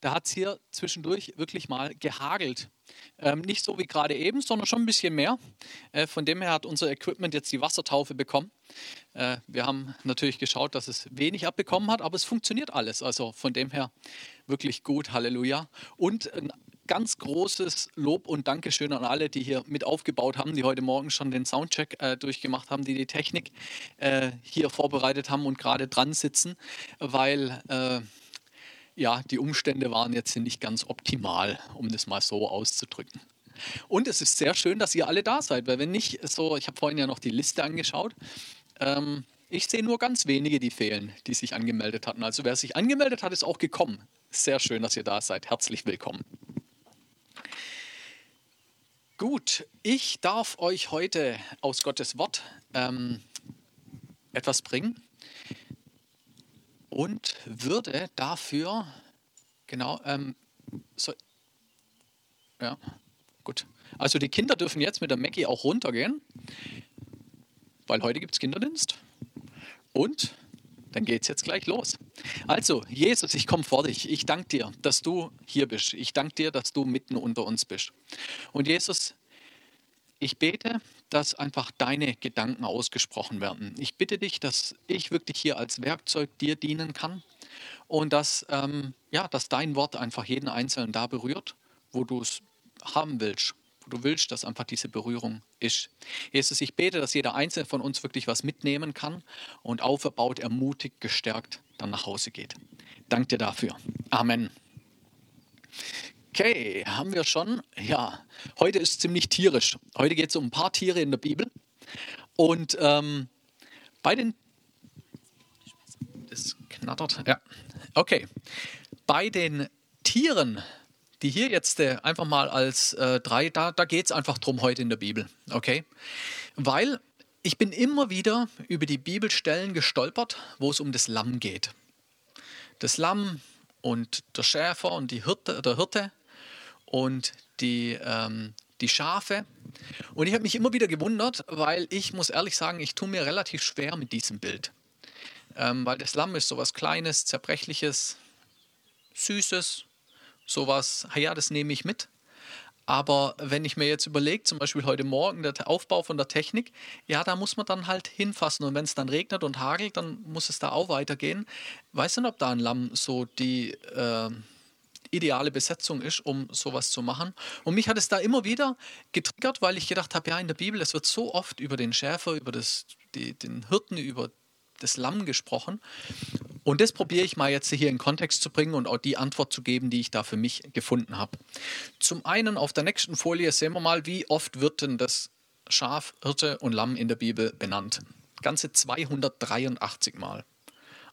da hat es hier zwischendurch wirklich mal gehagelt. Ähm, nicht so wie gerade eben, sondern schon ein bisschen mehr. Äh, von dem her hat unser Equipment jetzt die Wassertaufe bekommen. Äh, wir haben natürlich geschaut, dass es wenig abbekommen hat, aber es funktioniert alles. Also von dem her wirklich gut, Halleluja. Und ein ganz großes Lob und Dankeschön an alle, die hier mit aufgebaut haben, die heute Morgen schon den Soundcheck äh, durchgemacht haben, die die Technik äh, hier vorbereitet haben und gerade dran sitzen, weil äh, ja, die Umstände waren jetzt nicht ganz optimal, um das mal so auszudrücken. Und es ist sehr schön, dass ihr alle da seid, weil wenn nicht so, ich habe vorhin ja noch die Liste angeschaut, ähm, ich sehe nur ganz wenige, die fehlen, die sich angemeldet hatten. Also wer sich angemeldet hat, ist auch gekommen. Sehr schön, dass ihr da seid. Herzlich willkommen. Gut, ich darf euch heute aus Gottes Wort ähm, etwas bringen und würde dafür, genau, ähm, so, ja, gut. Also die Kinder dürfen jetzt mit der Maggie auch runtergehen, weil heute gibt es Kinderdienst. Und dann geht es jetzt gleich los. Also, Jesus, ich komme vor dich. Ich danke dir, dass du hier bist. Ich danke dir, dass du mitten unter uns bist. Und Jesus, ich bete, dass einfach deine Gedanken ausgesprochen werden. Ich bitte dich, dass ich wirklich hier als Werkzeug dir dienen kann und dass, ähm, ja, dass dein Wort einfach jeden Einzelnen da berührt, wo du es haben willst, wo du willst, dass einfach diese Berührung ist. Jesus, ich bete, dass jeder Einzelne von uns wirklich was mitnehmen kann und auferbaut, ermutigt, gestärkt dann nach Hause geht. Dank dir dafür. Amen. Okay, haben wir schon. Ja, heute ist ziemlich tierisch. Heute geht es um ein paar Tiere in der Bibel. Und ähm, bei den. Das knattert. Ja, okay. Bei den Tieren, die hier jetzt äh, einfach mal als äh, drei, da, da geht es einfach drum heute in der Bibel. Okay? Weil ich bin immer wieder über die Bibelstellen gestolpert, wo es um das Lamm geht. Das Lamm und der Schäfer und die Hirte, der Hirte und die, ähm, die Schafe. Und ich habe mich immer wieder gewundert, weil ich muss ehrlich sagen, ich tue mir relativ schwer mit diesem Bild. Ähm, weil das Lamm ist sowas Kleines, Zerbrechliches, Süßes, sowas, ja, das nehme ich mit. Aber wenn ich mir jetzt überlege, zum Beispiel heute Morgen der Aufbau von der Technik, ja, da muss man dann halt hinfassen. Und wenn es dann regnet und hagelt, dann muss es da auch weitergehen. Weiß nicht, ob da ein Lamm so die, äh, ideale Besetzung ist, um sowas zu machen. Und mich hat es da immer wieder getriggert, weil ich gedacht habe, ja, in der Bibel, es wird so oft über den Schäfer, über das, die, den Hirten, über das Lamm gesprochen. Und das probiere ich mal jetzt hier in Kontext zu bringen und auch die Antwort zu geben, die ich da für mich gefunden habe. Zum einen auf der nächsten Folie sehen wir mal, wie oft wird denn das Schaf, Hirte und Lamm in der Bibel benannt. Ganze 283 Mal.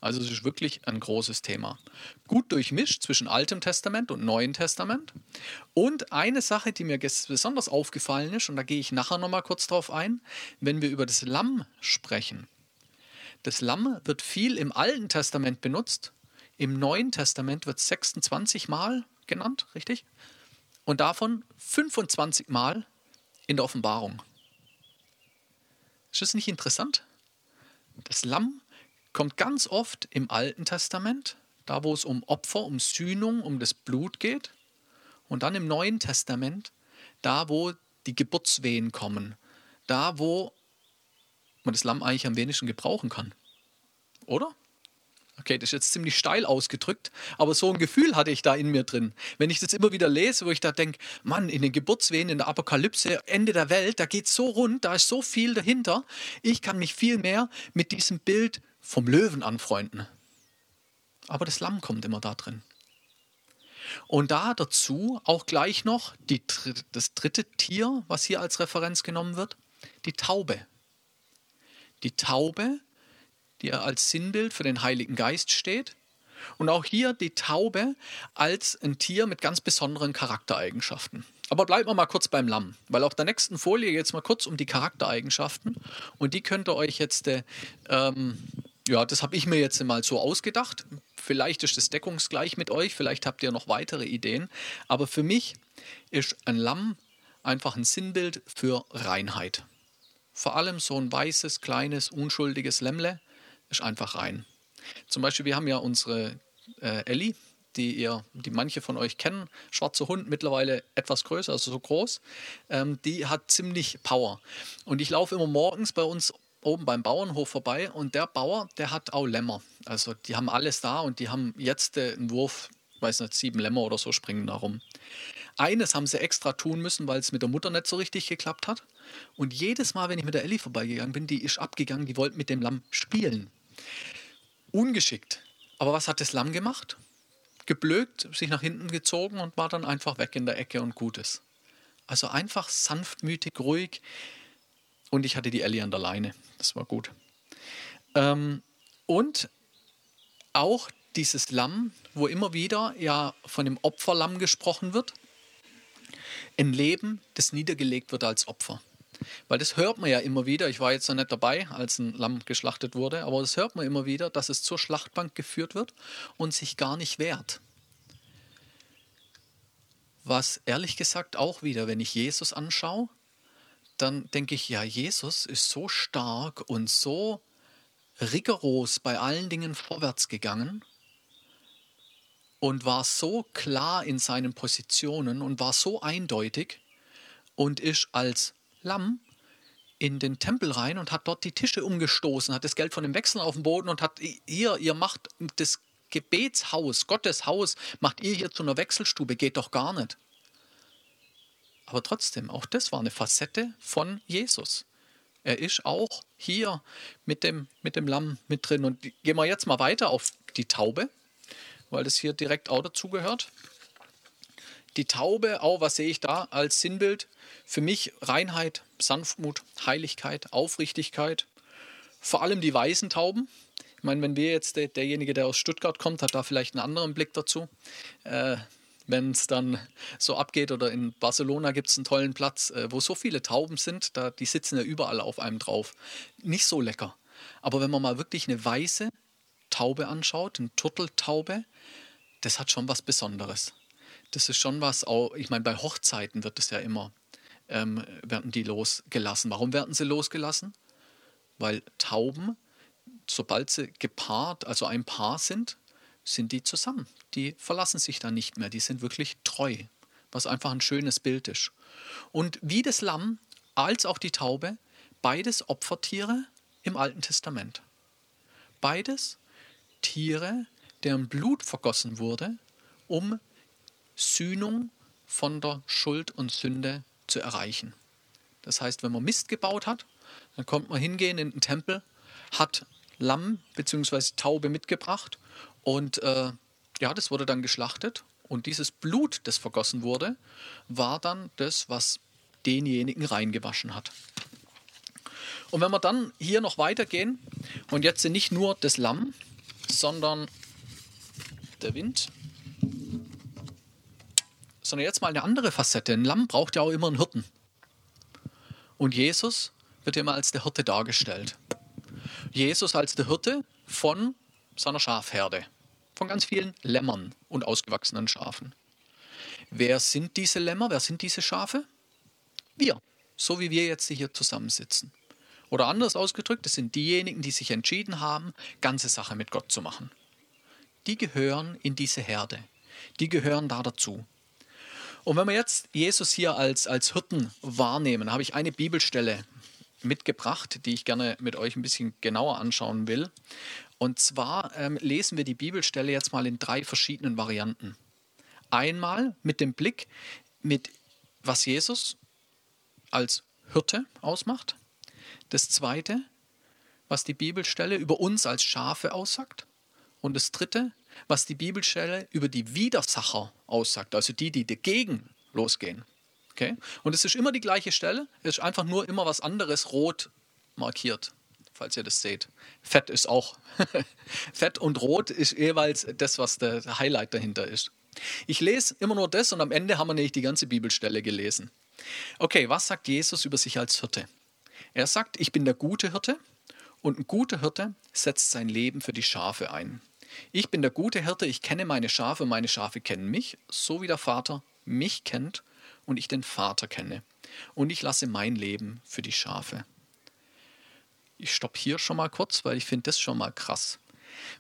Also es ist wirklich ein großes Thema. Gut durchmischt zwischen Altem Testament und Neuen Testament. Und eine Sache, die mir besonders aufgefallen ist, und da gehe ich nachher nochmal kurz drauf ein, wenn wir über das Lamm sprechen. Das Lamm wird viel im Alten Testament benutzt, im Neuen Testament wird es 26 Mal genannt, richtig? Und davon 25 Mal in der Offenbarung. Ist das nicht interessant? Das Lamm kommt ganz oft im Alten Testament, da wo es um Opfer, um Sühnung, um das Blut geht. Und dann im Neuen Testament, da wo die Geburtswehen kommen, da wo man das Lamm eigentlich am wenigsten gebrauchen kann. Oder? Okay, das ist jetzt ziemlich steil ausgedrückt, aber so ein Gefühl hatte ich da in mir drin. Wenn ich das immer wieder lese, wo ich da denke, Mann, in den Geburtswehen, in der Apokalypse, Ende der Welt, da geht es so rund, da ist so viel dahinter. Ich kann mich viel mehr mit diesem Bild vom Löwen anfreunden. Aber das Lamm kommt immer da drin. Und da dazu auch gleich noch die, das dritte Tier, was hier als Referenz genommen wird, die Taube. Die Taube, die als Sinnbild für den Heiligen Geist steht. Und auch hier die Taube als ein Tier mit ganz besonderen Charaktereigenschaften. Aber bleiben wir mal kurz beim Lamm, weil auf der nächsten Folie geht es mal kurz um die Charaktereigenschaften. Und die könnt ihr euch jetzt äh, ähm, ja, das habe ich mir jetzt mal so ausgedacht. Vielleicht ist das deckungsgleich mit euch, vielleicht habt ihr noch weitere Ideen. Aber für mich ist ein Lamm einfach ein Sinnbild für Reinheit. Vor allem so ein weißes, kleines, unschuldiges Lämmle einfach rein. Zum Beispiel, wir haben ja unsere äh, Ellie, die ihr, die manche von euch kennen. Schwarzer Hund, mittlerweile etwas größer, also so groß. Ähm, die hat ziemlich Power. Und ich laufe immer morgens bei uns oben beim Bauernhof vorbei und der Bauer, der hat auch Lämmer. Also die haben alles da und die haben jetzt äh, einen Wurf, weiß nicht, sieben Lämmer oder so springen da rum. Eines haben sie extra tun müssen, weil es mit der Mutter nicht so richtig geklappt hat. Und jedes Mal, wenn ich mit der Ellie vorbeigegangen bin, die ist abgegangen, die wollte mit dem Lamm spielen. Ungeschickt. Aber was hat das Lamm gemacht? Geblökt, sich nach hinten gezogen und war dann einfach weg in der Ecke und Gutes. Also einfach sanftmütig, ruhig. Und ich hatte die Ellie an der Leine. Das war gut. Ähm, und auch dieses Lamm, wo immer wieder ja von dem Opferlamm gesprochen wird, ein Leben, das niedergelegt wird als Opfer. Weil das hört man ja immer wieder, ich war jetzt noch nicht dabei, als ein Lamm geschlachtet wurde, aber das hört man immer wieder, dass es zur Schlachtbank geführt wird und sich gar nicht wehrt. Was ehrlich gesagt auch wieder, wenn ich Jesus anschaue, dann denke ich, ja, Jesus ist so stark und so rigoros bei allen Dingen vorwärts gegangen und war so klar in seinen Positionen und war so eindeutig und ist als Lamm in den Tempel rein und hat dort die Tische umgestoßen, hat das Geld von dem Wechseln auf dem Boden und hat hier, ihr macht das Gebetshaus, Gottes Haus, macht ihr hier zu einer Wechselstube, geht doch gar nicht. Aber trotzdem, auch das war eine Facette von Jesus. Er ist auch hier mit dem, mit dem Lamm mit drin. Und gehen wir jetzt mal weiter auf die Taube weil das hier direkt auch dazugehört. Die Taube, auch was sehe ich da als Sinnbild? Für mich Reinheit, Sanftmut, Heiligkeit, Aufrichtigkeit. Vor allem die weißen Tauben. Ich meine, wenn wir jetzt, der, derjenige, der aus Stuttgart kommt, hat da vielleicht einen anderen Blick dazu. Äh, wenn es dann so abgeht oder in Barcelona gibt es einen tollen Platz, äh, wo so viele Tauben sind, da, die sitzen ja überall auf einem drauf. Nicht so lecker. Aber wenn man mal wirklich eine weiße Taube anschaut, eine Turteltaube, das hat schon was Besonderes. Das ist schon was, auch, ich meine, bei Hochzeiten wird es ja immer, ähm, werden die losgelassen. Warum werden sie losgelassen? Weil Tauben, sobald sie gepaart, also ein Paar sind, sind die zusammen. Die verlassen sich dann nicht mehr, die sind wirklich treu, was einfach ein schönes Bild ist. Und wie das Lamm als auch die Taube, beides Opfertiere im Alten Testament. Beides Tiere, deren Blut vergossen wurde, um Sühnung von der Schuld und Sünde zu erreichen. Das heißt, wenn man Mist gebaut hat, dann kommt man hingehen in den Tempel, hat Lamm bzw. Taube mitgebracht und äh, ja, das wurde dann geschlachtet und dieses Blut, das vergossen wurde, war dann das, was denjenigen reingewaschen hat. Und wenn wir dann hier noch weitergehen und jetzt nicht nur das Lamm, sondern der Wind. Sondern jetzt mal eine andere Facette. Ein Lamm braucht ja auch immer einen Hirten. Und Jesus wird immer als der Hirte dargestellt. Jesus als der Hirte von seiner Schafherde, von ganz vielen Lämmern und ausgewachsenen Schafen. Wer sind diese Lämmer? Wer sind diese Schafe? Wir, so wie wir jetzt hier zusammensitzen. Oder anders ausgedrückt, es sind diejenigen, die sich entschieden haben, ganze Sache mit Gott zu machen. Die gehören in diese Herde. Die gehören da dazu. Und wenn wir jetzt Jesus hier als, als Hirten wahrnehmen, habe ich eine Bibelstelle mitgebracht, die ich gerne mit euch ein bisschen genauer anschauen will. Und zwar ähm, lesen wir die Bibelstelle jetzt mal in drei verschiedenen Varianten. Einmal mit dem Blick, mit was Jesus als Hirte ausmacht. Das Zweite, was die Bibelstelle über uns als Schafe aussagt. Und das Dritte, was die Bibelstelle über die Widersacher aussagt, also die, die dagegen losgehen. Okay? Und es ist immer die gleiche Stelle, es ist einfach nur immer was anderes rot markiert, falls ihr das seht. Fett ist auch. Fett und rot ist jeweils das, was der Highlight dahinter ist. Ich lese immer nur das und am Ende haben wir nämlich die ganze Bibelstelle gelesen. Okay, was sagt Jesus über sich als Hirte? Er sagt, ich bin der gute Hirte und ein guter Hirte setzt sein Leben für die Schafe ein. Ich bin der gute Hirte, ich kenne meine Schafe meine Schafe kennen mich, so wie der Vater mich kennt und ich den Vater kenne. Und ich lasse mein Leben für die Schafe. Ich stoppe hier schon mal kurz, weil ich finde das schon mal krass.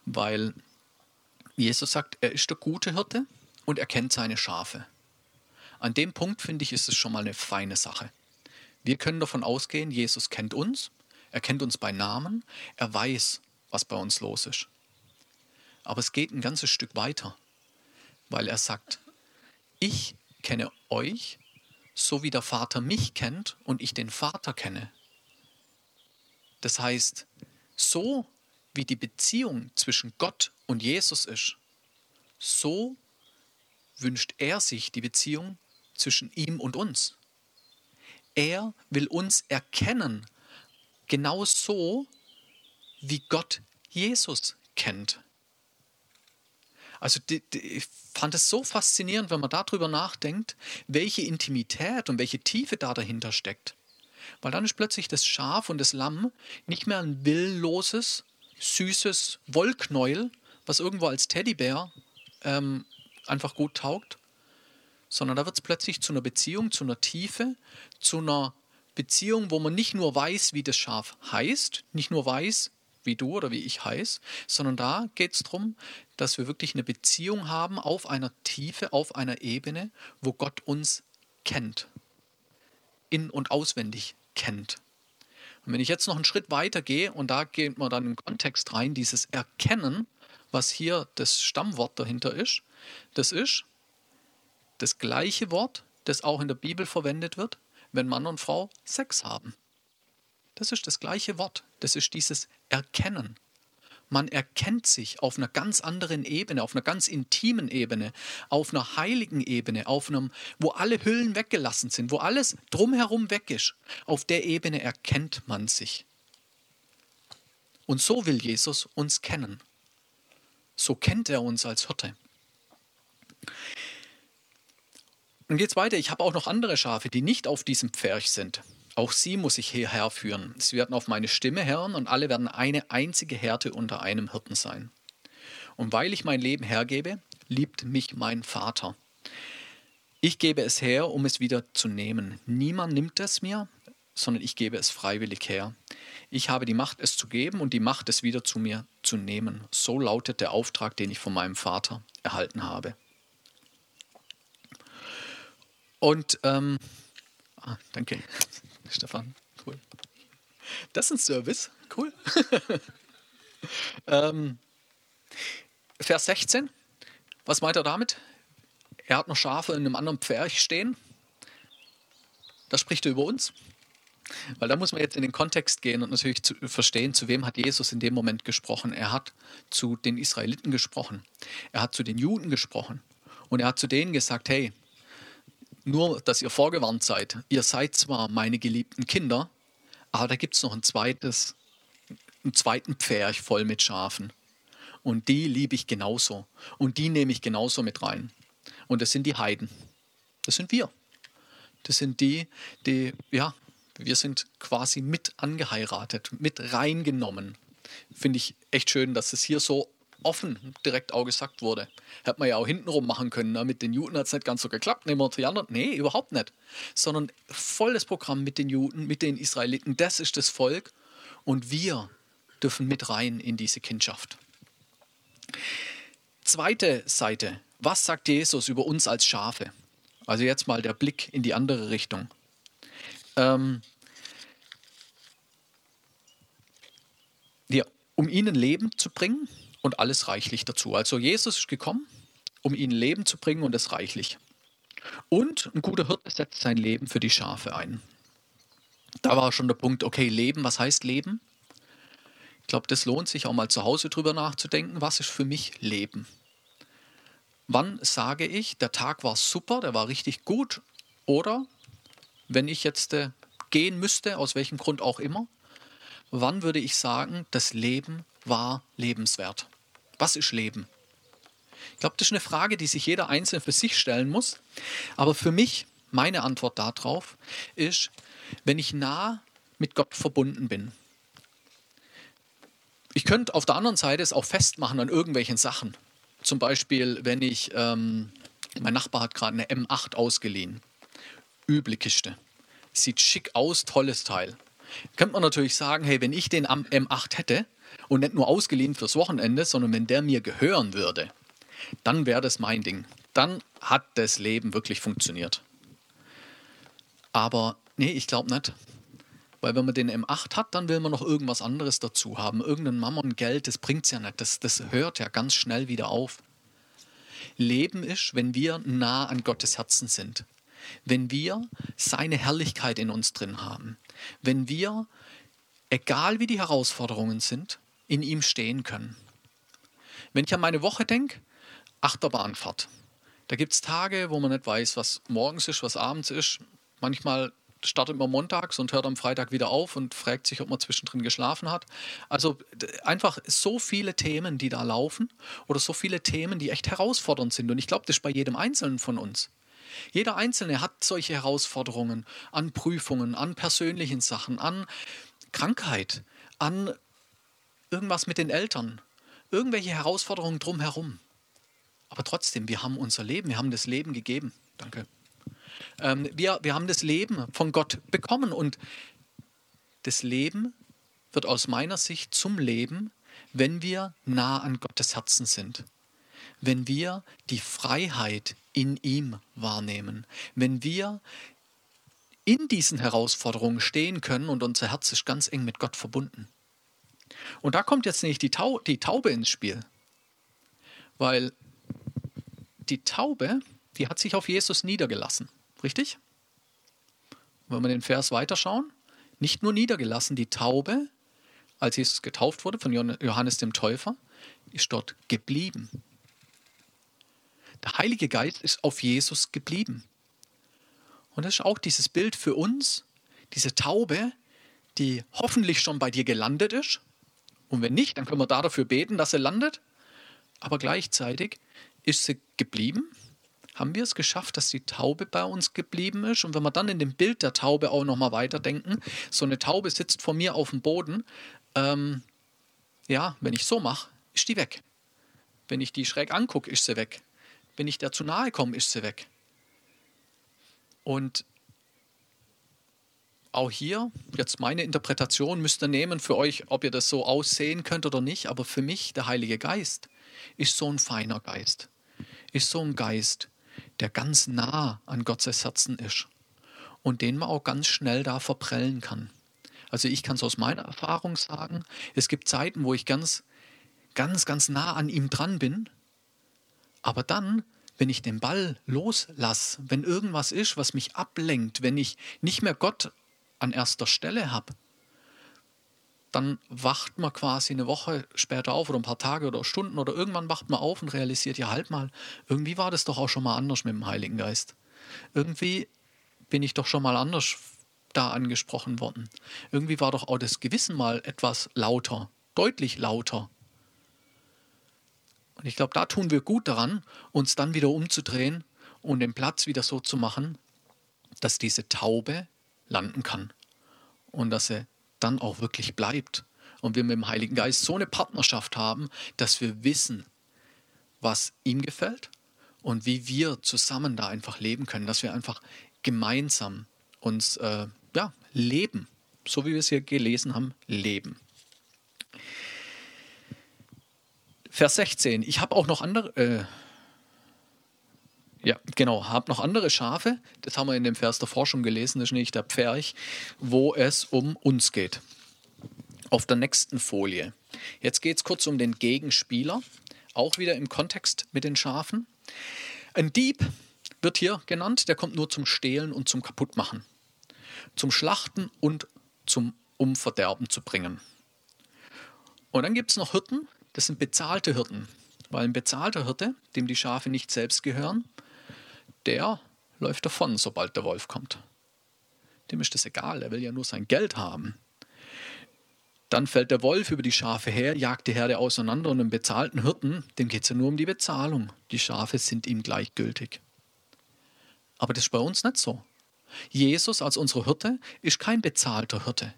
Weil Jesus sagt, er ist der gute Hirte und er kennt seine Schafe. An dem Punkt finde ich, ist es schon mal eine feine Sache. Wir können davon ausgehen, Jesus kennt uns, er kennt uns bei Namen, er weiß, was bei uns los ist. Aber es geht ein ganzes Stück weiter, weil er sagt, ich kenne euch, so wie der Vater mich kennt und ich den Vater kenne. Das heißt, so wie die Beziehung zwischen Gott und Jesus ist, so wünscht er sich die Beziehung zwischen ihm und uns. Er will uns erkennen, genau so, wie Gott Jesus kennt. Also die, die, ich fand es so faszinierend, wenn man darüber nachdenkt, welche Intimität und welche Tiefe da dahinter steckt. Weil dann ist plötzlich das Schaf und das Lamm nicht mehr ein willloses, süßes Wollknäuel, was irgendwo als Teddybär ähm, einfach gut taugt, sondern da wird es plötzlich zu einer Beziehung, zu einer Tiefe, zu einer Beziehung, wo man nicht nur weiß, wie das Schaf heißt, nicht nur weiß, wie du oder wie ich heiß, sondern da geht es darum, dass wir wirklich eine Beziehung haben auf einer Tiefe, auf einer Ebene, wo Gott uns kennt, in und auswendig kennt. Und wenn ich jetzt noch einen Schritt weiter gehe und da geht man dann im Kontext rein, dieses Erkennen, was hier das Stammwort dahinter ist, das ist das gleiche Wort, das auch in der Bibel verwendet wird, wenn Mann und Frau Sex haben. Das ist das gleiche Wort. Das ist dieses Erkennen. Man erkennt sich auf einer ganz anderen Ebene, auf einer ganz intimen Ebene, auf einer heiligen Ebene, auf einem, wo alle Hüllen weggelassen sind, wo alles drumherum weg ist. Auf der Ebene erkennt man sich. Und so will Jesus uns kennen. So kennt er uns als Hirte. Dann geht es weiter. Ich habe auch noch andere Schafe, die nicht auf diesem Pferch sind. Auch sie muss ich hierher führen. Sie werden auf meine Stimme hören und alle werden eine einzige Härte unter einem Hirten sein. Und weil ich mein Leben hergebe, liebt mich mein Vater. Ich gebe es her, um es wieder zu nehmen. Niemand nimmt es mir, sondern ich gebe es freiwillig her. Ich habe die Macht, es zu geben und die Macht, es wieder zu mir zu nehmen. So lautet der Auftrag, den ich von meinem Vater erhalten habe. Und ähm, ah, danke. Stefan, cool. Das ist ein Service, cool. ähm, Vers 16, was meint er damit? Er hat noch Schafe in einem anderen Pferch stehen. Da spricht er über uns. Weil da muss man jetzt in den Kontext gehen und natürlich zu, verstehen, zu wem hat Jesus in dem Moment gesprochen. Er hat zu den Israeliten gesprochen. Er hat zu den Juden gesprochen. Und er hat zu denen gesagt, hey, nur, dass ihr vorgewarnt seid. Ihr seid zwar meine geliebten Kinder, aber da gibt es noch ein zweites, einen zweiten Pferch voll mit Schafen. Und die liebe ich genauso. Und die nehme ich genauso mit rein. Und das sind die Heiden. Das sind wir. Das sind die, die, ja, wir sind quasi mit angeheiratet, mit reingenommen. Finde ich echt schön, dass es hier so offen direkt auch gesagt wurde. Hätte man ja auch hintenrum machen können. Ne? Mit den Juden hat es nicht ganz so geklappt. Nehmen wir die anderen. Nee, überhaupt nicht. Sondern volles Programm mit den Juden, mit den Israeliten. Das ist das Volk. Und wir dürfen mit rein in diese Kindschaft. Zweite Seite. Was sagt Jesus über uns als Schafe? Also jetzt mal der Blick in die andere Richtung. Ähm, um ihnen Leben zu bringen, und alles reichlich dazu. Also Jesus ist gekommen, um ihnen Leben zu bringen und es reichlich. Und ein guter Hirte setzt sein Leben für die Schafe ein. Da war schon der Punkt, okay, Leben, was heißt Leben? Ich glaube, das lohnt sich auch mal zu Hause drüber nachzudenken, was ist für mich Leben? Wann sage ich, der Tag war super, der war richtig gut? Oder wenn ich jetzt äh, gehen müsste, aus welchem Grund auch immer, wann würde ich sagen, das Leben war lebenswert? Was ist Leben? Ich glaube, das ist eine Frage, die sich jeder Einzelne für sich stellen muss. Aber für mich, meine Antwort darauf ist, wenn ich nah mit Gott verbunden bin. Ich könnte auf der anderen Seite es auch festmachen an irgendwelchen Sachen. Zum Beispiel, wenn ich, ähm, mein Nachbar hat gerade eine M8 ausgeliehen. Üble Kiste. Sieht schick aus, tolles Teil. Könnte man natürlich sagen, hey, wenn ich den am M8 hätte, und nicht nur ausgeliehen fürs Wochenende, sondern wenn der mir gehören würde, dann wäre das mein Ding. Dann hat das Leben wirklich funktioniert. Aber nee, ich glaube nicht. Weil wenn man den M8 hat, dann will man noch irgendwas anderes dazu haben. Irgendein Mammon Geld, das bringt es ja nicht. Das, das hört ja ganz schnell wieder auf. Leben ist, wenn wir nah an Gottes Herzen sind. Wenn wir seine Herrlichkeit in uns drin haben. Wenn wir, egal wie die Herausforderungen sind, in ihm stehen können. Wenn ich an meine Woche denke, Achterbahnfahrt. Da gibt es Tage, wo man nicht weiß, was morgens ist, was abends ist. Manchmal startet man montags und hört am Freitag wieder auf und fragt sich, ob man zwischendrin geschlafen hat. Also einfach so viele Themen, die da laufen oder so viele Themen, die echt herausfordernd sind. Und ich glaube, das ist bei jedem Einzelnen von uns. Jeder Einzelne hat solche Herausforderungen an Prüfungen, an persönlichen Sachen, an Krankheit, an irgendwas mit den Eltern, irgendwelche Herausforderungen drumherum. Aber trotzdem, wir haben unser Leben, wir haben das Leben gegeben. Danke. Ähm, wir, wir haben das Leben von Gott bekommen und das Leben wird aus meiner Sicht zum Leben, wenn wir nah an Gottes Herzen sind. Wenn wir die Freiheit in ihm wahrnehmen. Wenn wir in diesen Herausforderungen stehen können und unser Herz ist ganz eng mit Gott verbunden. Und da kommt jetzt nicht die, Tau die Taube ins Spiel. Weil die Taube, die hat sich auf Jesus niedergelassen. Richtig? Wenn wir den Vers weiterschauen, nicht nur niedergelassen, die Taube, als Jesus getauft wurde von Johannes dem Täufer, ist dort geblieben. Der Heilige Geist ist auf Jesus geblieben. Und das ist auch dieses Bild für uns, diese Taube, die hoffentlich schon bei dir gelandet ist. Und wenn nicht, dann können wir da dafür beten, dass sie landet. Aber gleichzeitig ist sie geblieben haben wir es geschafft, dass die Taube bei uns geblieben ist. Und wenn wir dann in dem Bild der Taube auch nochmal weiterdenken, so eine Taube sitzt vor mir auf dem Boden, ähm, ja, wenn ich so mache, ist die weg. Wenn ich die schräg angucke, ist sie weg. Wenn ich der zu nahe komme, ist sie weg. Und auch hier, jetzt meine Interpretation müsst ihr nehmen für euch, ob ihr das so aussehen könnt oder nicht, aber für mich, der Heilige Geist, ist so ein feiner Geist. Ist so ein Geist, der ganz nah an Gottes Herzen ist und den man auch ganz schnell da verprellen kann. Also ich kann es aus meiner Erfahrung sagen, es gibt Zeiten, wo ich ganz, ganz, ganz nah an ihm dran bin, aber dann, wenn ich den Ball loslasse, wenn irgendwas ist, was mich ablenkt, wenn ich nicht mehr Gott an erster Stelle habe, dann wacht man quasi eine Woche später auf oder ein paar Tage oder Stunden oder irgendwann wacht man auf und realisiert, ja halt mal, irgendwie war das doch auch schon mal anders mit dem Heiligen Geist. Irgendwie bin ich doch schon mal anders da angesprochen worden. Irgendwie war doch auch das Gewissen mal etwas lauter, deutlich lauter. Und ich glaube, da tun wir gut daran, uns dann wieder umzudrehen und den Platz wieder so zu machen, dass diese Taube landen kann und dass sie dann auch wirklich bleibt. Und wir mit dem Heiligen Geist so eine Partnerschaft haben, dass wir wissen, was ihm gefällt und wie wir zusammen da einfach leben können, dass wir einfach gemeinsam uns äh, ja, leben, so wie wir es hier gelesen haben, leben. Vers 16. Ich habe auch noch andere, äh, ja, genau. Hab noch andere Schafe. Das haben wir in dem Vers davor schon gelesen. Das ist nicht der Pferch, wo es um uns geht. Auf der nächsten Folie. Jetzt geht es kurz um den Gegenspieler. Auch wieder im Kontext mit den Schafen. Ein Dieb wird hier genannt. Der kommt nur zum Stehlen und zum Kaputtmachen. Zum Schlachten und zum Umverderben zu bringen. Und dann gibt es noch Hirten. Das sind bezahlte Hirten. Weil ein bezahlter Hirte, dem die Schafe nicht selbst gehören, der läuft davon, sobald der Wolf kommt. Dem ist das egal, er will ja nur sein Geld haben. Dann fällt der Wolf über die Schafe her, jagt die Herde auseinander und einem bezahlten Hirten, dem geht es ja nur um die Bezahlung. Die Schafe sind ihm gleichgültig. Aber das ist bei uns nicht so. Jesus als unsere Hirte ist kein bezahlter Hirte.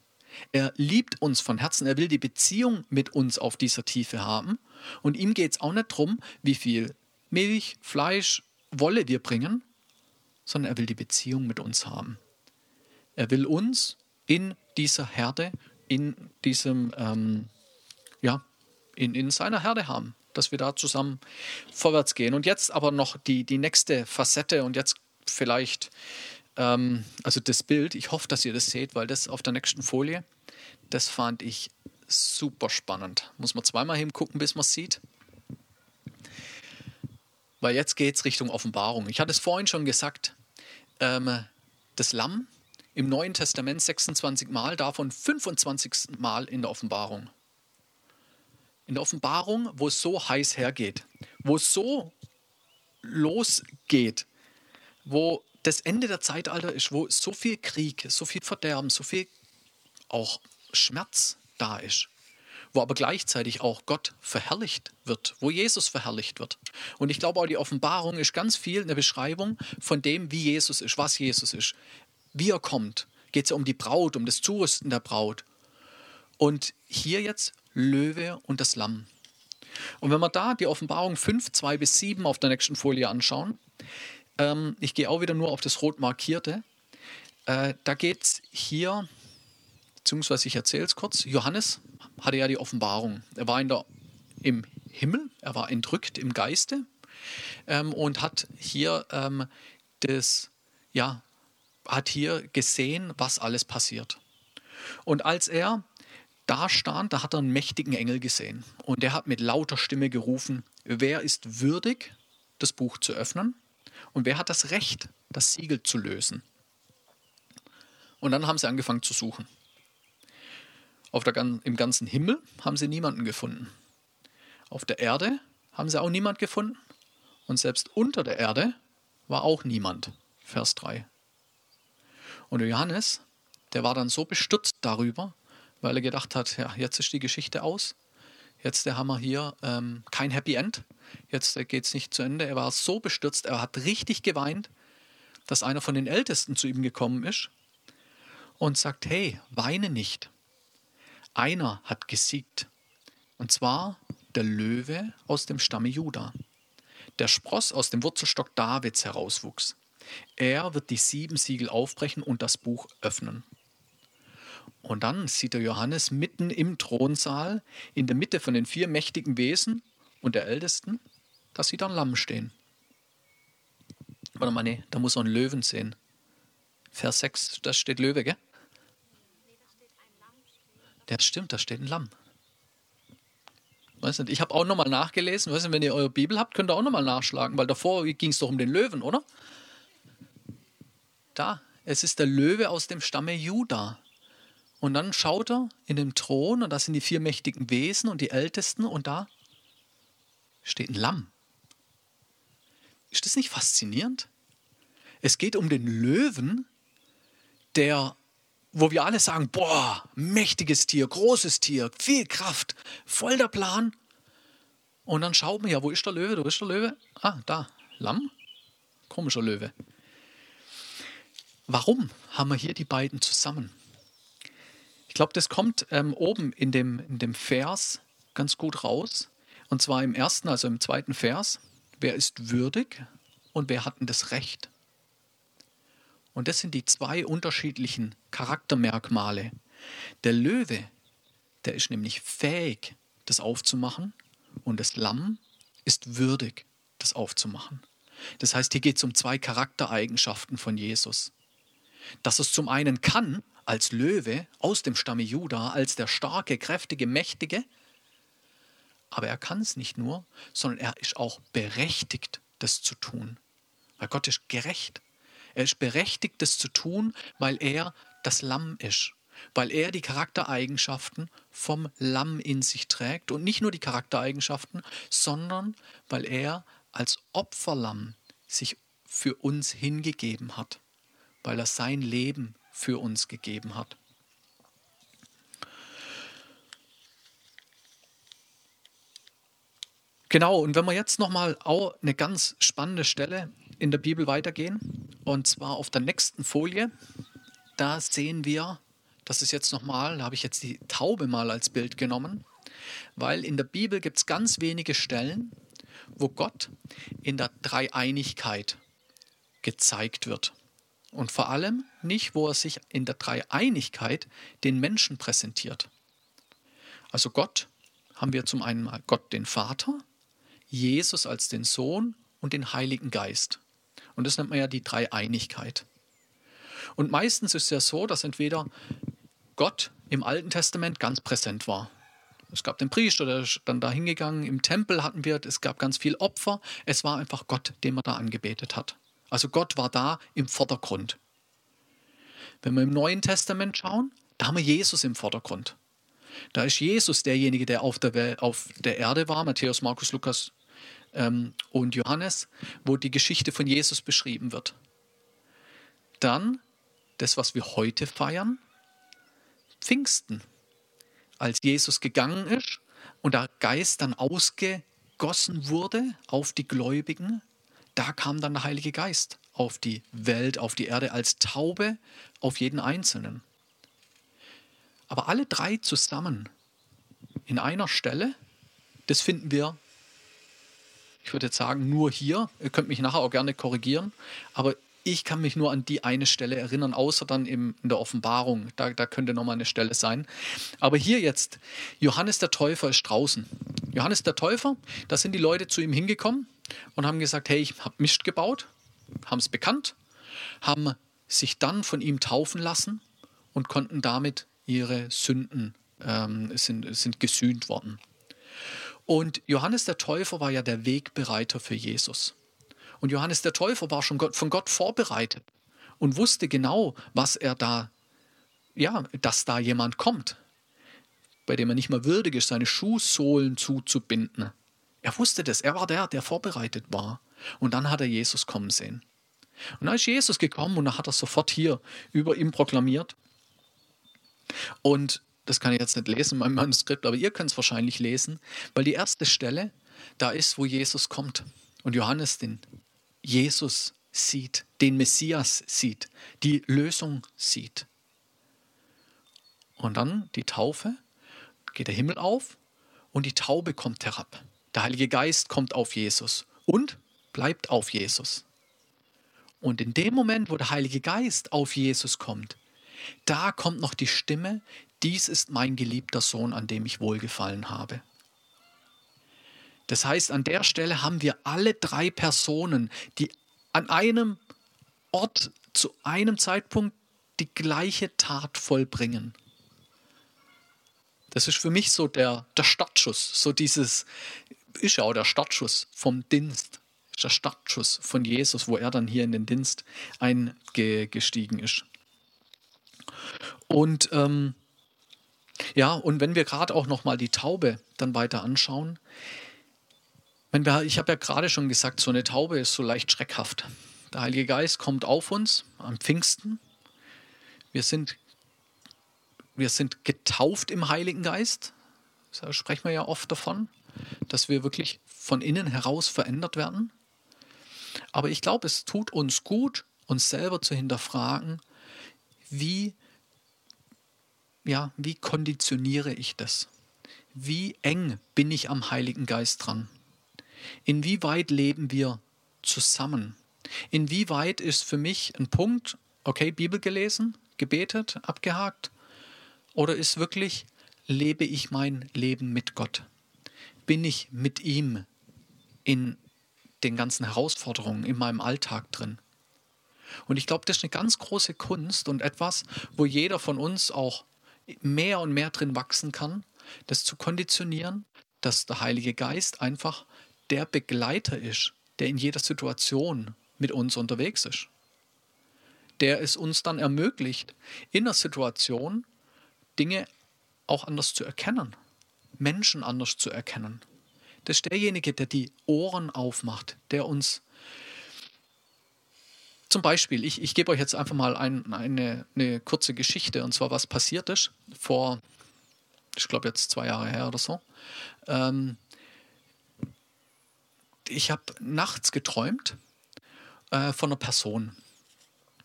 Er liebt uns von Herzen, er will die Beziehung mit uns auf dieser Tiefe haben. Und ihm geht es auch nicht darum, wie viel Milch, Fleisch, Wolle wir bringen, sondern er will die Beziehung mit uns haben. Er will uns in dieser Herde, in diesem, ähm, ja, in, in seiner Herde haben. dass wir da zusammen vorwärts gehen. Und jetzt aber noch die, die nächste Facette und jetzt vielleicht, ähm, also das Bild, ich hoffe, dass ihr das seht, weil das auf der nächsten Folie, das fand ich super spannend. Muss man zweimal hingucken, bis man es sieht. Weil jetzt geht es Richtung Offenbarung. Ich hatte es vorhin schon gesagt, ähm, das Lamm im Neuen Testament 26 Mal, davon 25 Mal in der Offenbarung. In der Offenbarung, wo es so heiß hergeht, wo es so losgeht, wo das Ende der Zeitalter ist, wo so viel Krieg, so viel Verderben, so viel auch Schmerz da ist, wo aber gleichzeitig auch Gott verherrlicht wird, wo Jesus verherrlicht wird. Und ich glaube auch die Offenbarung ist ganz viel eine Beschreibung von dem, wie Jesus ist, was Jesus ist, wie er kommt. Geht es ja um die Braut, um das Zurüsten der Braut. Und hier jetzt Löwe und das Lamm. Und wenn wir da die Offenbarung 5, 2 bis 7 auf der nächsten Folie anschauen, ähm, ich gehe auch wieder nur auf das rot markierte, äh, da geht es hier, beziehungsweise ich erzähle es kurz, Johannes hatte ja die Offenbarung. Er war in der, im Himmel, er war entrückt im Geiste ähm, und hat hier ähm, das, ja, hat hier gesehen, was alles passiert. Und als er da stand, da hat er einen mächtigen Engel gesehen. Und der hat mit lauter Stimme gerufen, wer ist würdig, das Buch zu öffnen? Und wer hat das Recht, das Siegel zu lösen? Und dann haben sie angefangen zu suchen. Auf der, Im ganzen Himmel haben sie niemanden gefunden. Auf der Erde haben sie auch niemand gefunden. Und selbst unter der Erde war auch niemand. Vers 3. Und Johannes, der war dann so bestürzt darüber, weil er gedacht hat, ja, jetzt ist die Geschichte aus. Jetzt haben wir hier ähm, kein Happy End. Jetzt äh, geht es nicht zu Ende. Er war so bestürzt, er hat richtig geweint, dass einer von den Ältesten zu ihm gekommen ist und sagt, hey, weine nicht. Einer hat gesiegt. Und zwar der Löwe aus dem Stamme Juda. Der Spross aus dem Wurzelstock Davids herauswuchs. Er wird die sieben Siegel aufbrechen und das Buch öffnen. Und dann sieht er Johannes mitten im Thronsaal, in der Mitte von den vier mächtigen Wesen und der Ältesten, da sieht er ein Lamm stehen. Warte mal, nee, da muss er einen Löwen sehen. Vers 6, da steht Löwe, gell? Der stimmt, da steht ein Lamm. Weiß nicht, ich habe auch nochmal nachgelesen. Weiß nicht, wenn ihr eure Bibel habt, könnt ihr auch nochmal nachschlagen, weil davor ging es doch um den Löwen, oder? Da, es ist der Löwe aus dem Stamme Juda. Und dann schaut er in den Thron und da sind die vier mächtigen Wesen und die Ältesten und da steht ein Lamm. Ist das nicht faszinierend? Es geht um den Löwen, der, wo wir alle sagen, boah, mächtiges Tier, großes Tier, viel Kraft, voll der Plan. Und dann schaut man ja, wo ist der Löwe? Wo ist der Löwe? Ah, da, Lamm. Komischer Löwe. Warum haben wir hier die beiden zusammen? Ich glaube, das kommt ähm, oben in dem, in dem Vers ganz gut raus. Und zwar im ersten, also im zweiten Vers. Wer ist würdig und wer hat denn das Recht? Und das sind die zwei unterschiedlichen Charaktermerkmale. Der Löwe, der ist nämlich fähig, das aufzumachen. Und das Lamm ist würdig, das aufzumachen. Das heißt, hier geht es um zwei Charaktereigenschaften von Jesus dass es zum einen kann, als Löwe aus dem Stamme Juda, als der starke, kräftige, mächtige, aber er kann es nicht nur, sondern er ist auch berechtigt, das zu tun. Weil Gott ist gerecht. Er ist berechtigt, das zu tun, weil er das Lamm ist. Weil er die Charaktereigenschaften vom Lamm in sich trägt. Und nicht nur die Charaktereigenschaften, sondern weil er als Opferlamm sich für uns hingegeben hat weil er sein Leben für uns gegeben hat. Genau, und wenn wir jetzt nochmal auch eine ganz spannende Stelle in der Bibel weitergehen, und zwar auf der nächsten Folie, da sehen wir, das ist jetzt nochmal, da habe ich jetzt die Taube mal als Bild genommen, weil in der Bibel gibt es ganz wenige Stellen, wo Gott in der Dreieinigkeit gezeigt wird. Und vor allem nicht, wo er sich in der Dreieinigkeit den Menschen präsentiert. Also Gott haben wir zum einen mal Gott den Vater, Jesus als den Sohn und den Heiligen Geist. Und das nennt man ja die Dreieinigkeit. Und meistens ist es ja so, dass entweder Gott im Alten Testament ganz präsent war. Es gab den Priester, der ist dann da hingegangen. Im Tempel hatten wir, es gab ganz viel Opfer. Es war einfach Gott, den man da angebetet hat. Also Gott war da im Vordergrund. Wenn wir im Neuen Testament schauen, da haben wir Jesus im Vordergrund. Da ist Jesus derjenige, der auf der, Welt, auf der Erde war, Matthäus, Markus, Lukas ähm, und Johannes, wo die Geschichte von Jesus beschrieben wird. Dann das, was wir heute feiern, Pfingsten, als Jesus gegangen ist und der Geist dann ausgegossen wurde auf die Gläubigen, da kam dann der Heilige Geist auf die Welt, auf die Erde als Taube auf jeden Einzelnen. Aber alle drei zusammen in einer Stelle, das finden wir, ich würde jetzt sagen, nur hier. Ihr könnt mich nachher auch gerne korrigieren, aber ich kann mich nur an die eine Stelle erinnern, außer dann im, in der Offenbarung. Da, da könnte nochmal eine Stelle sein. Aber hier jetzt, Johannes der Täufer ist draußen. Johannes der Täufer, da sind die Leute zu ihm hingekommen und haben gesagt, hey, ich habe Mist gebaut, haben es bekannt, haben sich dann von ihm taufen lassen und konnten damit ihre Sünden ähm, sind, sind gesühnt worden. Und Johannes der Täufer war ja der Wegbereiter für Jesus. Und Johannes der Täufer war schon von Gott vorbereitet und wusste genau, was er da, ja, dass da jemand kommt, bei dem er nicht mehr würdig ist, seine Schuhsohlen zuzubinden. Er wusste das, er war der, der vorbereitet war. Und dann hat er Jesus kommen sehen. Und dann ist Jesus gekommen und dann hat er sofort hier über ihm proklamiert. Und das kann ich jetzt nicht lesen in meinem Manuskript, aber ihr könnt es wahrscheinlich lesen, weil die erste Stelle da ist, wo Jesus kommt und Johannes den Jesus sieht, den Messias sieht, die Lösung sieht. Und dann die Taufe, geht der Himmel auf und die Taube kommt herab. Der Heilige Geist kommt auf Jesus und bleibt auf Jesus. Und in dem Moment, wo der Heilige Geist auf Jesus kommt, da kommt noch die Stimme, dies ist mein geliebter Sohn, an dem ich wohlgefallen habe. Das heißt, an der Stelle haben wir alle drei Personen, die an einem Ort zu einem Zeitpunkt die gleiche Tat vollbringen. Das ist für mich so der, der Startschuss, so dieses, ist ja auch der Startschuss vom Dienst, ist der Startschuss von Jesus, wo er dann hier in den Dienst eingestiegen ist. Und ähm, ja, und wenn wir gerade auch noch mal die Taube dann weiter anschauen, ich habe ja gerade schon gesagt, so eine Taube ist so leicht schreckhaft. Der Heilige Geist kommt auf uns am Pfingsten. Wir sind, wir sind getauft im Heiligen Geist. Da sprechen wir ja oft davon, dass wir wirklich von innen heraus verändert werden. Aber ich glaube, es tut uns gut, uns selber zu hinterfragen, wie, ja, wie konditioniere ich das? Wie eng bin ich am Heiligen Geist dran? Inwieweit leben wir zusammen? Inwieweit ist für mich ein Punkt, okay, Bibel gelesen, gebetet, abgehakt? Oder ist wirklich, lebe ich mein Leben mit Gott? Bin ich mit ihm in den ganzen Herausforderungen in meinem Alltag drin? Und ich glaube, das ist eine ganz große Kunst und etwas, wo jeder von uns auch mehr und mehr drin wachsen kann, das zu konditionieren, dass der Heilige Geist einfach der Begleiter ist, der in jeder Situation mit uns unterwegs ist. Der es uns dann ermöglicht, in der Situation Dinge auch anders zu erkennen, Menschen anders zu erkennen. Das ist derjenige, der die Ohren aufmacht, der uns zum Beispiel, ich, ich gebe euch jetzt einfach mal ein, eine, eine kurze Geschichte, und zwar was passiert ist vor, ich glaube jetzt zwei Jahre her oder so. Ähm, ich habe nachts geträumt äh, von einer Person.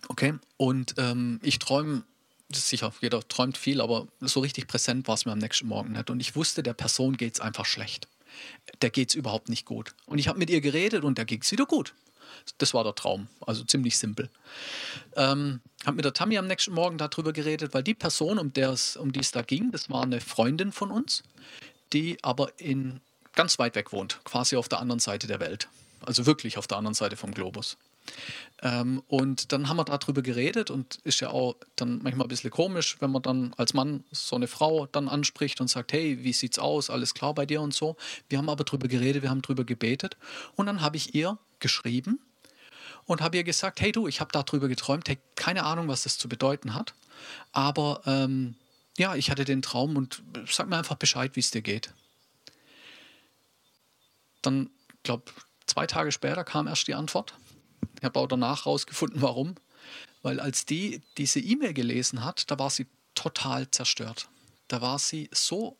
Okay? Und ähm, ich träume, sicher, jeder träumt viel, aber so richtig präsent war es mir am nächsten Morgen nicht. Und ich wusste, der Person geht es einfach schlecht. Der geht es überhaupt nicht gut. Und ich habe mit ihr geredet und der ging es wieder gut. Das war der Traum, also ziemlich simpel. Ähm, habe mit der Tammy am nächsten Morgen darüber geredet, weil die Person, um, um die es da ging, das war eine Freundin von uns, die aber in ganz weit weg wohnt, quasi auf der anderen Seite der Welt. Also wirklich auf der anderen Seite vom Globus. Ähm, und dann haben wir darüber geredet und ist ja auch dann manchmal ein bisschen komisch, wenn man dann als Mann so eine Frau dann anspricht und sagt, hey, wie sieht's aus, alles klar bei dir und so. Wir haben aber darüber geredet, wir haben darüber gebetet und dann habe ich ihr geschrieben und habe ihr gesagt, hey du, ich habe darüber geträumt, hey, keine Ahnung, was das zu bedeuten hat, aber ähm, ja, ich hatte den Traum und sag mir einfach Bescheid, wie es dir geht. Dann, glaube zwei Tage später kam erst die Antwort. Ich habe auch danach rausgefunden, warum. Weil als die diese E-Mail gelesen hat, da war sie total zerstört. Da war sie so,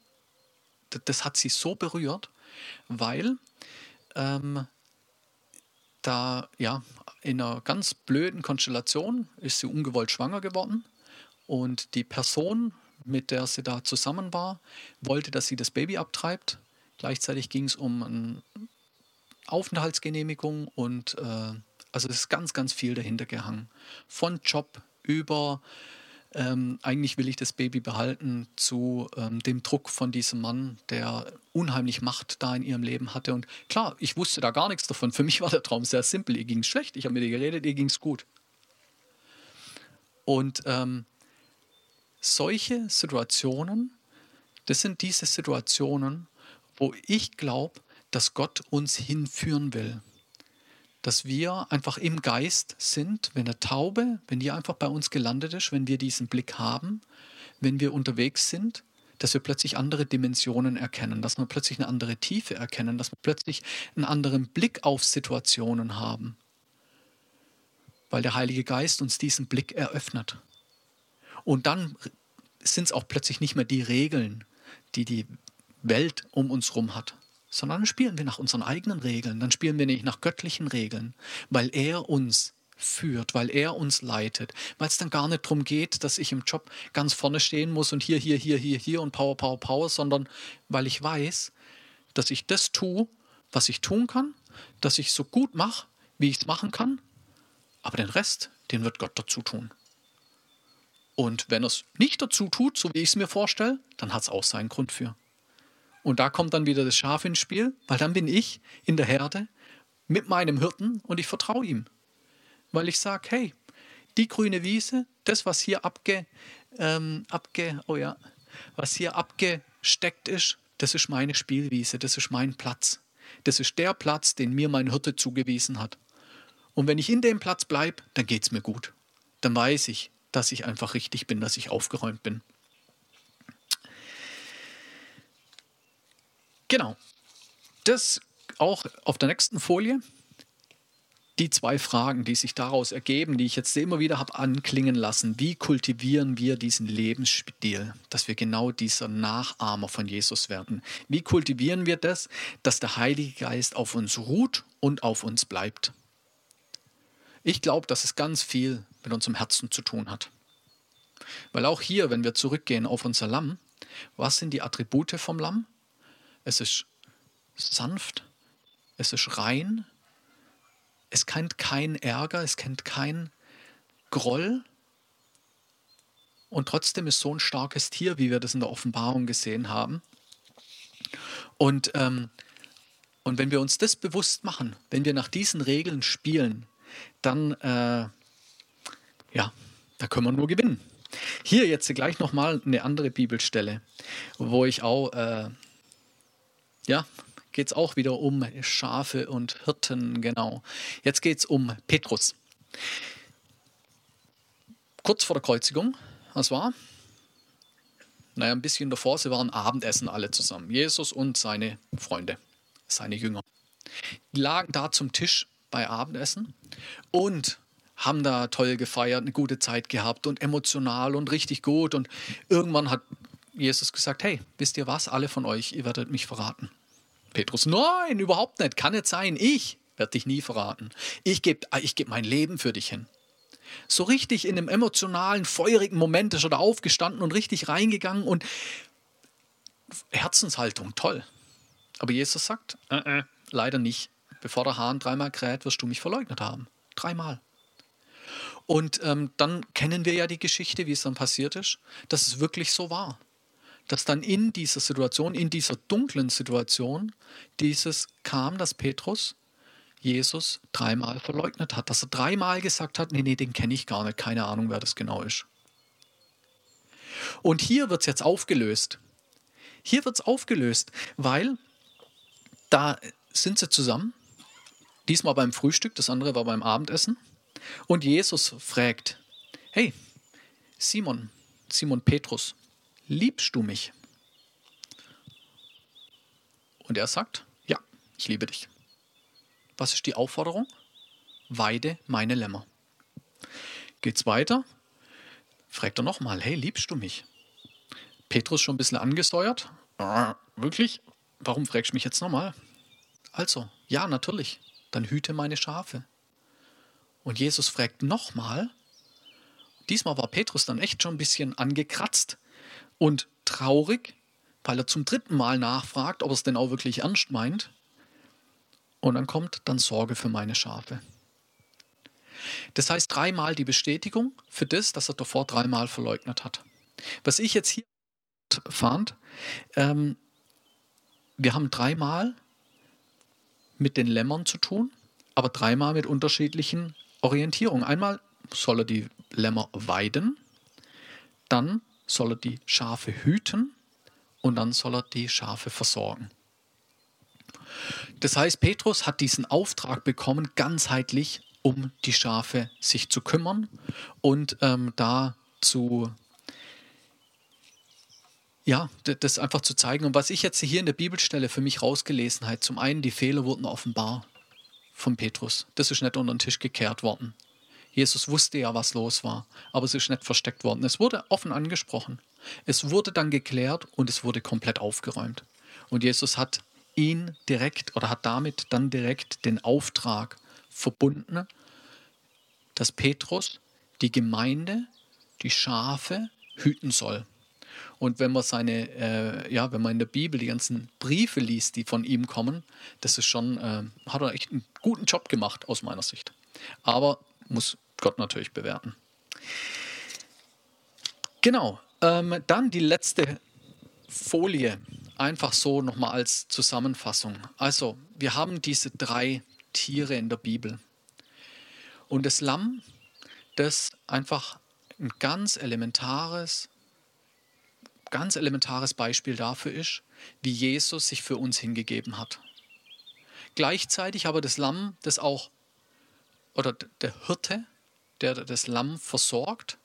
das hat sie so berührt, weil ähm, da, ja, in einer ganz blöden Konstellation ist sie ungewollt schwanger geworden und die Person, mit der sie da zusammen war, wollte, dass sie das Baby abtreibt. Gleichzeitig ging es um eine Aufenthaltsgenehmigung und äh, also es ist ganz, ganz viel dahinter gehangen. Von Job über ähm, eigentlich will ich das Baby behalten, zu ähm, dem Druck von diesem Mann, der unheimlich Macht da in ihrem Leben hatte. Und klar, ich wusste da gar nichts davon. Für mich war der Traum sehr simpel. Ihr ging es schlecht. Ich habe mit ihr geredet, ihr ging es gut. Und ähm, solche Situationen, das sind diese Situationen, wo ich glaube, dass Gott uns hinführen will dass wir einfach im Geist sind, wenn eine Taube, wenn die einfach bei uns gelandet ist, wenn wir diesen Blick haben, wenn wir unterwegs sind, dass wir plötzlich andere Dimensionen erkennen, dass wir plötzlich eine andere Tiefe erkennen, dass wir plötzlich einen anderen Blick auf Situationen haben, weil der Heilige Geist uns diesen Blick eröffnet. Und dann sind es auch plötzlich nicht mehr die Regeln, die die Welt um uns herum hat, sondern dann spielen wir nach unseren eigenen Regeln, dann spielen wir nicht nach göttlichen Regeln, weil er uns führt, weil er uns leitet, weil es dann gar nicht darum geht, dass ich im Job ganz vorne stehen muss und hier, hier, hier, hier, hier und Power, Power, Power, sondern weil ich weiß, dass ich das tue, was ich tun kann, dass ich so gut mache, wie ich es machen kann, aber den Rest, den wird Gott dazu tun. Und wenn er es nicht dazu tut, so wie ich es mir vorstelle, dann hat es auch seinen Grund für. Und da kommt dann wieder das Schaf ins Spiel, weil dann bin ich in der Herde mit meinem Hirten und ich vertraue ihm. Weil ich sage, hey, die grüne Wiese, das, was hier abge, ähm, abge, oh ja, was hier abgesteckt ist, das ist meine Spielwiese, das ist mein Platz. Das ist der Platz, den mir mein Hirte zugewiesen hat. Und wenn ich in dem Platz bleibe, dann geht es mir gut. Dann weiß ich, dass ich einfach richtig bin, dass ich aufgeräumt bin. Genau. Das auch auf der nächsten Folie. Die zwei Fragen, die sich daraus ergeben, die ich jetzt immer wieder habe anklingen lassen. Wie kultivieren wir diesen Lebensstil, dass wir genau dieser Nachahmer von Jesus werden? Wie kultivieren wir das, dass der Heilige Geist auf uns ruht und auf uns bleibt? Ich glaube, dass es ganz viel mit unserem Herzen zu tun hat. Weil auch hier, wenn wir zurückgehen auf unser Lamm, was sind die Attribute vom Lamm? Es ist sanft, es ist rein, es kennt keinen Ärger, es kennt keinen Groll. Und trotzdem ist so ein starkes Tier, wie wir das in der Offenbarung gesehen haben. Und, ähm, und wenn wir uns das bewusst machen, wenn wir nach diesen Regeln spielen, dann, äh, ja, da können wir nur gewinnen. Hier jetzt gleich nochmal eine andere Bibelstelle, wo ich auch äh, ja, geht es auch wieder um Schafe und Hirten, genau. Jetzt geht es um Petrus. Kurz vor der Kreuzigung, was war? Naja, ein bisschen davor, sie waren Abendessen alle zusammen. Jesus und seine Freunde, seine Jünger. Die lagen da zum Tisch bei Abendessen und haben da toll gefeiert, eine gute Zeit gehabt und emotional und richtig gut. Und irgendwann hat Jesus gesagt, hey, wisst ihr was, alle von euch, ihr werdet mich verraten. Petrus, nein, überhaupt nicht, kann nicht sein, ich werde dich nie verraten. Ich gebe ich geb mein Leben für dich hin. So richtig in einem emotionalen, feurigen Moment ist er da aufgestanden und richtig reingegangen und Herzenshaltung, toll. Aber Jesus sagt, äh, äh, leider nicht. Bevor der Hahn dreimal kräht, wirst du mich verleugnet haben. Dreimal. Und ähm, dann kennen wir ja die Geschichte, wie es dann passiert ist, dass es wirklich so war. Dass dann in dieser Situation, in dieser dunklen Situation, dieses kam, dass Petrus Jesus dreimal verleugnet hat, dass er dreimal gesagt hat, nee, nee, den kenne ich gar nicht, keine Ahnung, wer das genau ist. Und hier wird es jetzt aufgelöst. Hier wird es aufgelöst, weil da sind sie zusammen, diesmal beim Frühstück, das andere war beim Abendessen, und Jesus fragt, hey, Simon, Simon Petrus, liebst du mich? Und er sagt, ja, ich liebe dich. Was ist die Aufforderung? Weide meine Lämmer. Geht's weiter? Fragt er nochmal, hey, liebst du mich? Petrus schon ein bisschen angesäuert. Ah, wirklich? Warum fragst du mich jetzt nochmal? Also, ja, natürlich. Dann hüte meine Schafe. Und Jesus fragt nochmal. Diesmal war Petrus dann echt schon ein bisschen angekratzt und traurig, weil er zum dritten Mal nachfragt, ob er es denn auch wirklich ernst meint. Und dann kommt dann Sorge für meine Schafe. Das heißt dreimal die Bestätigung für das, dass er davor dreimal verleugnet hat. Was ich jetzt hier fand, ähm, wir haben dreimal mit den Lämmern zu tun, aber dreimal mit unterschiedlichen Orientierungen. Einmal soll er die Lämmer weiden, dann soll er die Schafe hüten und dann soll er die Schafe versorgen. Das heißt, Petrus hat diesen Auftrag bekommen, ganzheitlich um die Schafe sich zu kümmern und ähm, da zu ja, das einfach zu zeigen. Und was ich jetzt hier in der Bibelstelle für mich rausgelesen habe, zum einen, die Fehler wurden offenbar von Petrus. Das ist nicht unter den Tisch gekehrt worden. Jesus wusste ja, was los war, aber es ist nicht versteckt worden. Es wurde offen angesprochen. Es wurde dann geklärt und es wurde komplett aufgeräumt. Und Jesus hat ihn direkt oder hat damit dann direkt den Auftrag verbunden, dass Petrus die Gemeinde, die Schafe hüten soll. Und wenn man seine, äh, ja, wenn man in der Bibel die ganzen Briefe liest, die von ihm kommen, das ist schon, äh, hat er echt einen guten Job gemacht aus meiner Sicht. Aber muss Gott natürlich bewerten. Genau. Ähm, dann die letzte Folie, einfach so nochmal als Zusammenfassung. Also, wir haben diese drei Tiere in der Bibel. Und das Lamm, das einfach ein ganz elementares, ganz elementares Beispiel dafür ist, wie Jesus sich für uns hingegeben hat. Gleichzeitig aber das Lamm, das auch, oder der Hirte, der das Lamm versorgt,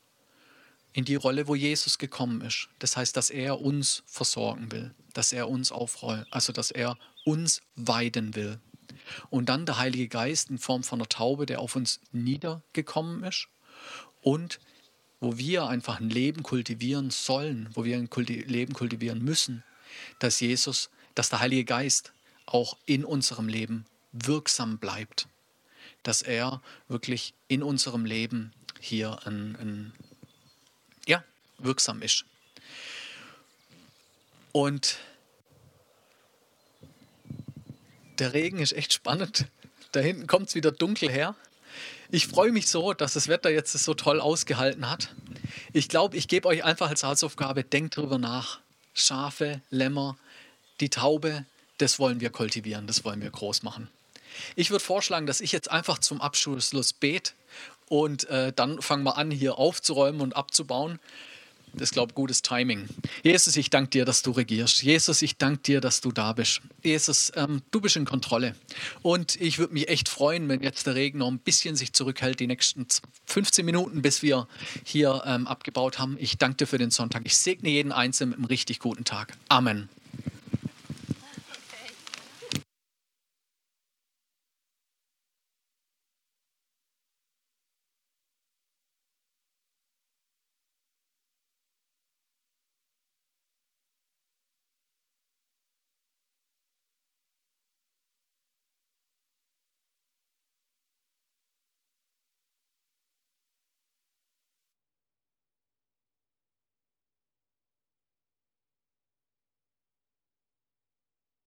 in die Rolle, wo Jesus gekommen ist. Das heißt, dass er uns versorgen will, dass er uns aufrollt, also dass er uns weiden will. Und dann der Heilige Geist in Form von einer Taube, der auf uns niedergekommen ist und wo wir einfach ein Leben kultivieren sollen, wo wir ein Leben kultivieren müssen, dass Jesus, dass der Heilige Geist auch in unserem Leben wirksam bleibt, dass er wirklich in unserem Leben hier ein, ein ja, wirksam ist. Und der Regen ist echt spannend. Da hinten kommt es wieder dunkel her. Ich freue mich so, dass das Wetter jetzt so toll ausgehalten hat. Ich glaube, ich gebe euch einfach als Hausaufgabe, denkt darüber nach. Schafe, Lämmer, die Taube, das wollen wir kultivieren, das wollen wir groß machen. Ich würde vorschlagen, dass ich jetzt einfach zum Abschluss bete und äh, dann fangen wir an, hier aufzuräumen und abzubauen. Das ist, glaube ich, gutes Timing. Jesus, ich danke dir, dass du regierst. Jesus, ich danke dir, dass du da bist. Jesus, ähm, du bist in Kontrolle. Und ich würde mich echt freuen, wenn jetzt der Regen noch ein bisschen sich zurückhält, die nächsten 15 Minuten, bis wir hier ähm, abgebaut haben. Ich danke dir für den Sonntag. Ich segne jeden Einzelnen mit einem richtig guten Tag. Amen.